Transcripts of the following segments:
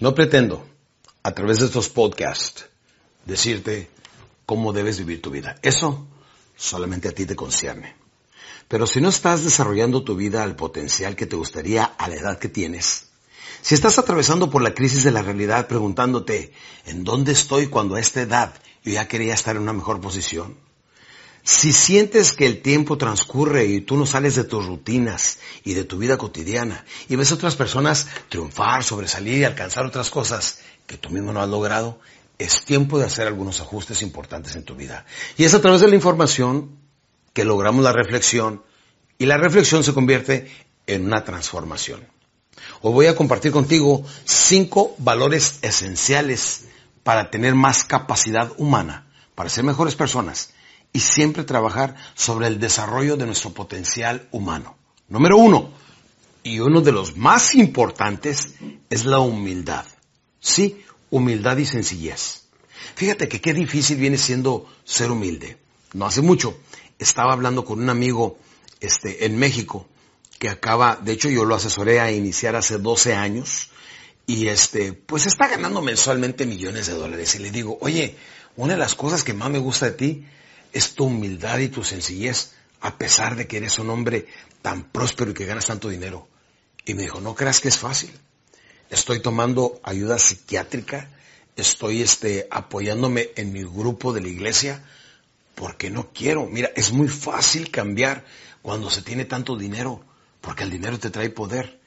No pretendo, a través de estos podcasts, decirte cómo debes vivir tu vida. Eso solamente a ti te concierne. Pero si no estás desarrollando tu vida al potencial que te gustaría a la edad que tienes, si estás atravesando por la crisis de la realidad preguntándote, ¿en dónde estoy cuando a esta edad yo ya quería estar en una mejor posición? Si sientes que el tiempo transcurre y tú no sales de tus rutinas y de tu vida cotidiana y ves a otras personas triunfar, sobresalir y alcanzar otras cosas que tú mismo no has logrado, es tiempo de hacer algunos ajustes importantes en tu vida. Y es a través de la información que logramos la reflexión y la reflexión se convierte en una transformación. Hoy voy a compartir contigo cinco valores esenciales para tener más capacidad humana, para ser mejores personas y siempre trabajar sobre el desarrollo de nuestro potencial humano. Número uno, y uno de los más importantes, es la humildad. Sí, humildad y sencillez. Fíjate que qué difícil viene siendo ser humilde. No hace mucho estaba hablando con un amigo este, en México que acaba, de hecho yo lo asesoré a iniciar hace 12 años y este, pues está ganando mensualmente millones de dólares. Y le digo, oye, una de las cosas que más me gusta de ti es tu humildad y tu sencillez, a pesar de que eres un hombre tan próspero y que ganas tanto dinero. Y me dijo, no creas que es fácil. Estoy tomando ayuda psiquiátrica, estoy este, apoyándome en mi grupo de la iglesia, porque no quiero. Mira, es muy fácil cambiar cuando se tiene tanto dinero, porque el dinero te trae poder.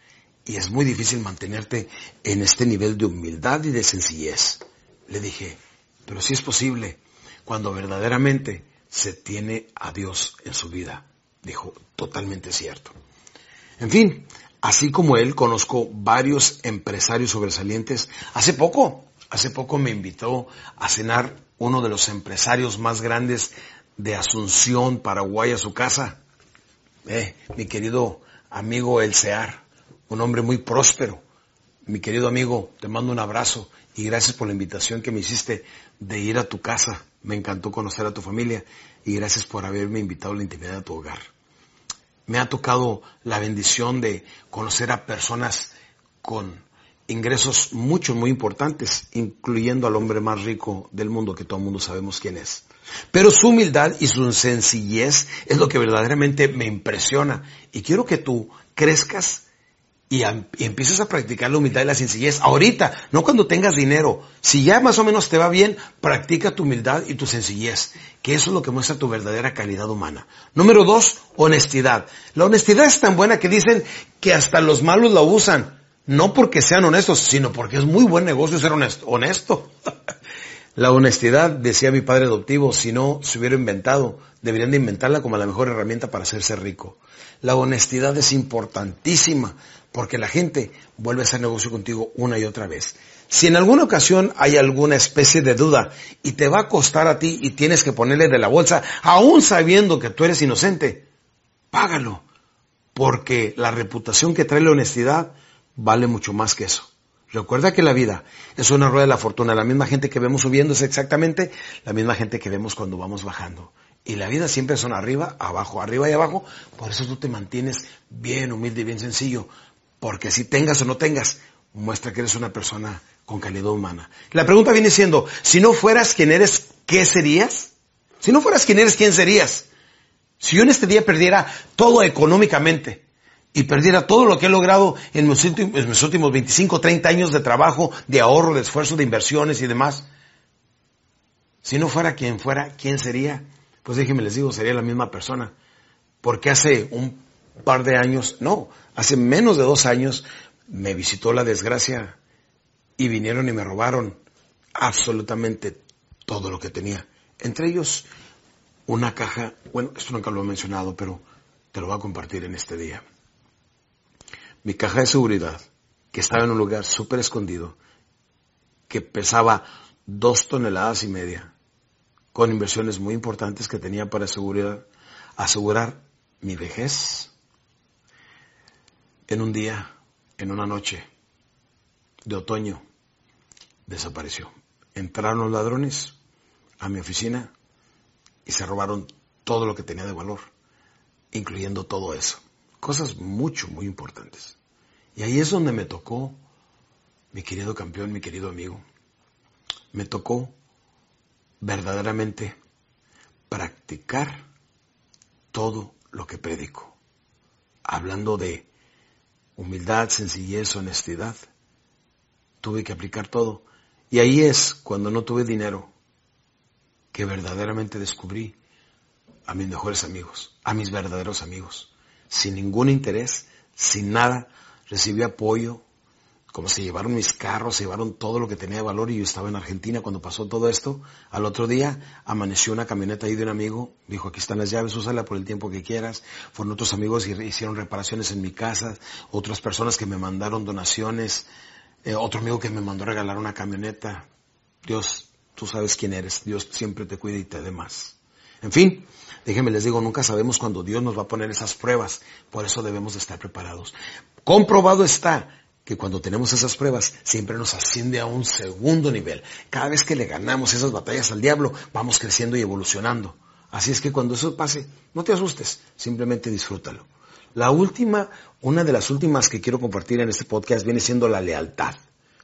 Y es muy difícil mantenerte en este nivel de humildad y de sencillez. Le dije, pero sí es posible cuando verdaderamente se tiene a Dios en su vida. Dijo, totalmente cierto. En fin, así como él, conozco varios empresarios sobresalientes. Hace poco, hace poco me invitó a cenar uno de los empresarios más grandes de Asunción, Paraguay, a su casa. Eh, mi querido amigo El Sear, un hombre muy próspero. Mi querido amigo, te mando un abrazo y gracias por la invitación que me hiciste de ir a tu casa. Me encantó conocer a tu familia y gracias por haberme invitado a la intimidad de tu hogar. Me ha tocado la bendición de conocer a personas con ingresos mucho, muy importantes, incluyendo al hombre más rico del mundo, que todo el mundo sabemos quién es. Pero su humildad y su sencillez es lo que verdaderamente me impresiona. Y quiero que tú crezcas y, empiezas a practicar la humildad y la sencillez ahorita, no cuando tengas dinero. Si ya más o menos te va bien, practica tu humildad y tu sencillez, que eso es lo que muestra tu verdadera calidad humana. Número dos, honestidad. La honestidad es tan buena que dicen que hasta los malos la usan, no porque sean honestos, sino porque es muy buen negocio ser honesto. honesto. la honestidad, decía mi padre adoptivo, si no se hubiera inventado, deberían de inventarla como la mejor herramienta para hacerse rico. La honestidad es importantísima porque la gente vuelve a hacer negocio contigo una y otra vez. Si en alguna ocasión hay alguna especie de duda y te va a costar a ti y tienes que ponerle de la bolsa, aún sabiendo que tú eres inocente, págalo, porque la reputación que trae la honestidad vale mucho más que eso. Recuerda que la vida es una rueda de la fortuna. La misma gente que vemos subiendo es exactamente la misma gente que vemos cuando vamos bajando. Y la vida siempre son arriba, abajo, arriba y abajo. Por eso tú te mantienes bien humilde y bien sencillo. Porque si tengas o no tengas, muestra que eres una persona con calidad humana. La pregunta viene siendo, si no fueras quien eres, ¿qué serías? Si no fueras quien eres, ¿quién serías? Si yo en este día perdiera todo económicamente y perdiera todo lo que he logrado en mis últimos, en mis últimos 25, 30 años de trabajo, de ahorro, de esfuerzo, de inversiones y demás, si no fuera quien fuera, ¿quién sería? Pues déjenme les digo, sería la misma persona. Porque hace un par de años, no, hace menos de dos años me visitó la desgracia y vinieron y me robaron absolutamente todo lo que tenía. Entre ellos una caja, bueno, esto nunca lo he mencionado, pero te lo voy a compartir en este día. Mi caja de seguridad, que estaba en un lugar súper escondido, que pesaba dos toneladas y media, con inversiones muy importantes que tenía para asegurar, asegurar mi vejez, en un día, en una noche de otoño, desapareció. Entraron los ladrones a mi oficina y se robaron todo lo que tenía de valor, incluyendo todo eso. Cosas mucho, muy importantes. Y ahí es donde me tocó mi querido campeón, mi querido amigo, me tocó verdaderamente practicar todo lo que predico. Hablando de humildad, sencillez, honestidad, tuve que aplicar todo. Y ahí es cuando no tuve dinero que verdaderamente descubrí a mis mejores amigos, a mis verdaderos amigos, sin ningún interés, sin nada, recibí apoyo, como se llevaron mis carros, se llevaron todo lo que tenía de valor y yo estaba en Argentina cuando pasó todo esto. Al otro día amaneció una camioneta ahí de un amigo, dijo aquí están las llaves, úsala por el tiempo que quieras. Fueron otros amigos y hicieron reparaciones en mi casa, otras personas que me mandaron donaciones, eh, otro amigo que me mandó regalar una camioneta. Dios, tú sabes quién eres, Dios siempre te cuida y te dé más. En fin, déjenme les digo, nunca sabemos cuándo Dios nos va a poner esas pruebas, por eso debemos de estar preparados. Comprobado está que cuando tenemos esas pruebas siempre nos asciende a un segundo nivel. Cada vez que le ganamos esas batallas al diablo, vamos creciendo y evolucionando. Así es que cuando eso pase, no te asustes, simplemente disfrútalo. La última, una de las últimas que quiero compartir en este podcast viene siendo la lealtad.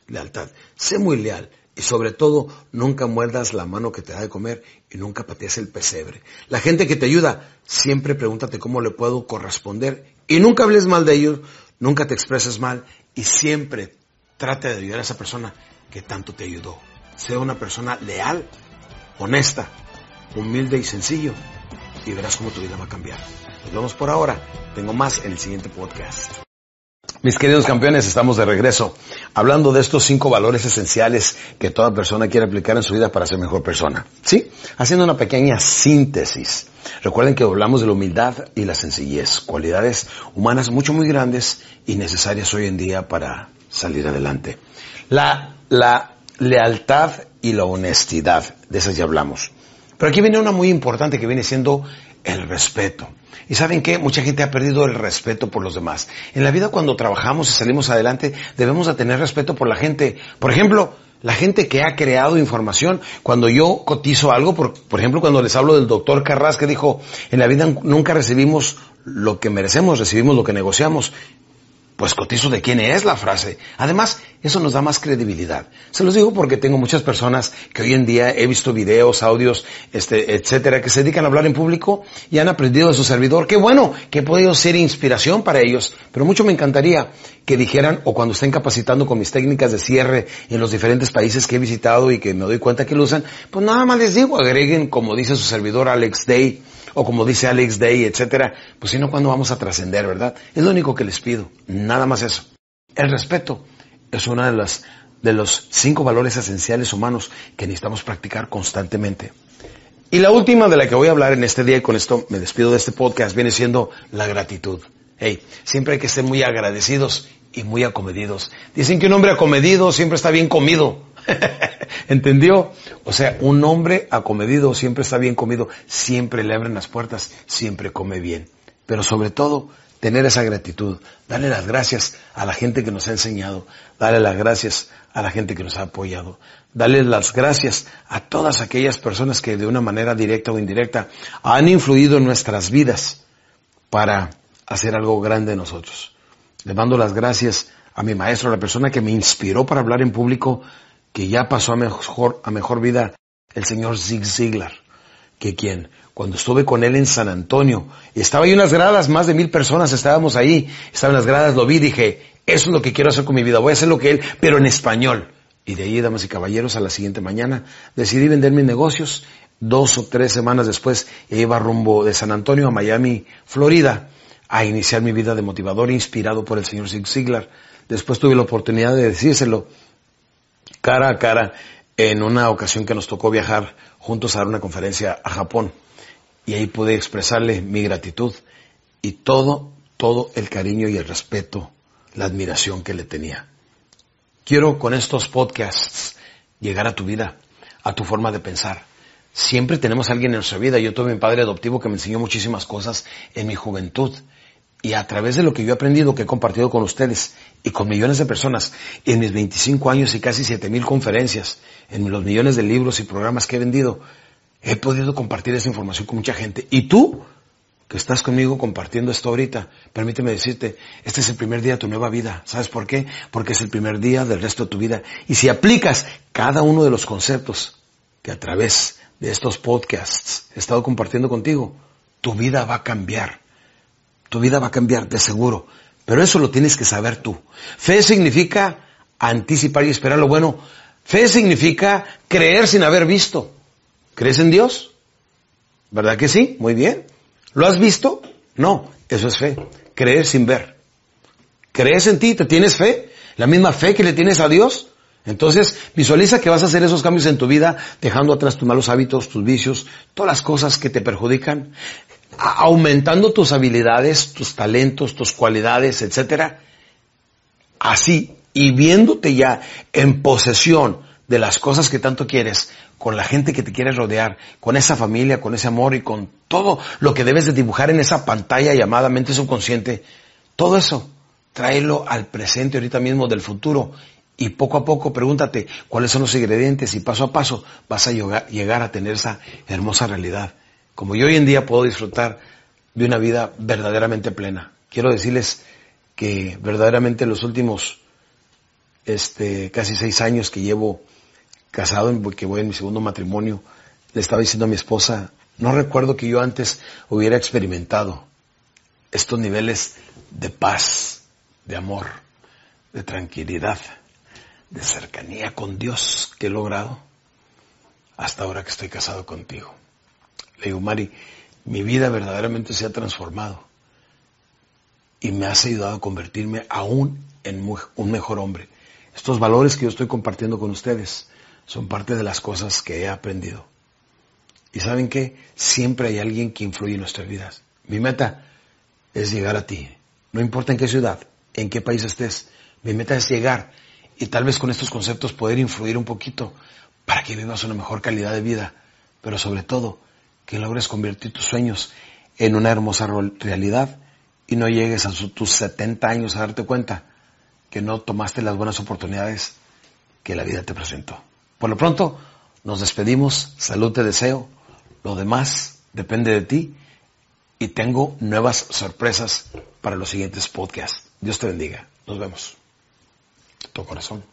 Lealtad. Sé muy leal y sobre todo nunca muerdas la mano que te da de comer y nunca patees el pesebre. La gente que te ayuda, siempre pregúntate cómo le puedo corresponder y nunca hables mal de ellos, nunca te expreses mal y siempre trate de ayudar a esa persona que tanto te ayudó. Sea una persona leal, honesta, humilde y sencillo y verás cómo tu vida va a cambiar. Nos vemos por ahora. Tengo más en el siguiente podcast. Mis queridos campeones, estamos de regreso hablando de estos cinco valores esenciales que toda persona quiere aplicar en su vida para ser mejor persona. ¿Sí? Haciendo una pequeña síntesis. Recuerden que hablamos de la humildad y la sencillez, cualidades humanas mucho muy grandes y necesarias hoy en día para salir adelante. La, la lealtad y la honestidad, de esas ya hablamos. Pero aquí viene una muy importante que viene siendo el respeto. Y saben qué, mucha gente ha perdido el respeto por los demás. En la vida cuando trabajamos y salimos adelante debemos de tener respeto por la gente. Por ejemplo, la gente que ha creado información, cuando yo cotizo algo, por, por ejemplo, cuando les hablo del doctor Carras que dijo, en la vida nunca recibimos lo que merecemos, recibimos lo que negociamos pues cotizo de quién es la frase. Además, eso nos da más credibilidad. Se los digo porque tengo muchas personas que hoy en día he visto videos, audios, este, etcétera, que se dedican a hablar en público y han aprendido de su servidor. Qué bueno que he podido ser inspiración para ellos, pero mucho me encantaría que dijeran, o cuando estén capacitando con mis técnicas de cierre en los diferentes países que he visitado y que me doy cuenta que lo usan, pues nada más les digo, agreguen, como dice su servidor Alex Day, o como dice Alex Day, etcétera, pues si no, ¿cuándo vamos a trascender, verdad? Es lo único que les pido, nada más eso. El respeto es uno de las de los cinco valores esenciales humanos que necesitamos practicar constantemente. Y la última de la que voy a hablar en este día, y con esto me despido de este podcast, viene siendo la gratitud. Hey, siempre hay que ser muy agradecidos y muy acomedidos. Dicen que un hombre acomedido siempre está bien comido. ¿Entendió? O sea, un hombre acomedido siempre está bien comido, siempre le abren las puertas, siempre come bien. Pero sobre todo, tener esa gratitud, darle las gracias a la gente que nos ha enseñado, darle las gracias a la gente que nos ha apoyado, darle las gracias a todas aquellas personas que de una manera directa o indirecta han influido en nuestras vidas para hacer algo grande de nosotros. Le mando las gracias a mi maestro, a la persona que me inspiró para hablar en público, que ya pasó a mejor, a mejor vida el señor Zig Ziglar, que quien, cuando estuve con él en San Antonio, estaba ahí unas gradas, más de mil personas estábamos ahí, estaban las gradas, lo vi, dije, eso es lo que quiero hacer con mi vida, voy a hacer lo que él, pero en español. Y de ahí, damas y caballeros, a la siguiente mañana decidí vender mis negocios. Dos o tres semanas después iba rumbo de San Antonio a Miami, Florida, a iniciar mi vida de motivador inspirado por el señor Zig Ziglar. Después tuve la oportunidad de decírselo cara a cara en una ocasión que nos tocó viajar juntos a dar una conferencia a Japón. Y ahí pude expresarle mi gratitud y todo, todo el cariño y el respeto, la admiración que le tenía. Quiero con estos podcasts llegar a tu vida, a tu forma de pensar. Siempre tenemos a alguien en nuestra vida. Yo tuve mi padre adoptivo que me enseñó muchísimas cosas en mi juventud y a través de lo que yo he aprendido, que he compartido con ustedes y con millones de personas en mis 25 años y casi 7000 conferencias, en los millones de libros y programas que he vendido, he podido compartir esa información con mucha gente. Y tú que estás conmigo compartiendo esto ahorita, permíteme decirte, este es el primer día de tu nueva vida. ¿Sabes por qué? Porque es el primer día del resto de tu vida. Y si aplicas cada uno de los conceptos que a través de estos podcasts he estado compartiendo contigo, tu vida va a cambiar. Tu vida va a cambiar, de seguro. Pero eso lo tienes que saber tú. Fe significa anticipar y esperar lo bueno. Fe significa creer sin haber visto. ¿Crees en Dios? ¿Verdad que sí? Muy bien. ¿Lo has visto? No, eso es fe. Creer sin ver. ¿Crees en ti? ¿Te tienes fe? ¿La misma fe que le tienes a Dios? Entonces, visualiza que vas a hacer esos cambios en tu vida, dejando atrás tus malos hábitos, tus vicios, todas las cosas que te perjudican, aumentando tus habilidades, tus talentos, tus cualidades, etcétera. Así, y viéndote ya en posesión de las cosas que tanto quieres, con la gente que te quiere rodear, con esa familia, con ese amor y con todo lo que debes de dibujar en esa pantalla llamada mente subconsciente, todo eso, tráelo al presente ahorita mismo del futuro y poco a poco pregúntate cuáles son los ingredientes y paso a paso vas a llegar a tener esa hermosa realidad. Como yo hoy en día puedo disfrutar de una vida verdaderamente plena. Quiero decirles que verdaderamente los últimos este, casi seis años que llevo casado, porque voy en mi segundo matrimonio, le estaba diciendo a mi esposa, no recuerdo que yo antes hubiera experimentado estos niveles de paz, de amor, de tranquilidad, de cercanía con Dios que he logrado hasta ahora que estoy casado contigo. Le digo, Mari, mi vida verdaderamente se ha transformado y me has ayudado a convertirme aún en un mejor hombre. Estos valores que yo estoy compartiendo con ustedes son parte de las cosas que he aprendido. Y saben que siempre hay alguien que influye en nuestras vidas. Mi meta es llegar a ti. No importa en qué ciudad, en qué país estés. Mi meta es llegar y tal vez con estos conceptos poder influir un poquito para que vivas una mejor calidad de vida. Pero sobre todo, que logres convertir tus sueños en una hermosa realidad y no llegues a tus 70 años a darte cuenta que no tomaste las buenas oportunidades que la vida te presentó. Por lo pronto, nos despedimos, salud te deseo, lo demás depende de ti y tengo nuevas sorpresas para los siguientes podcasts. Dios te bendiga. Nos vemos. Tu corazón.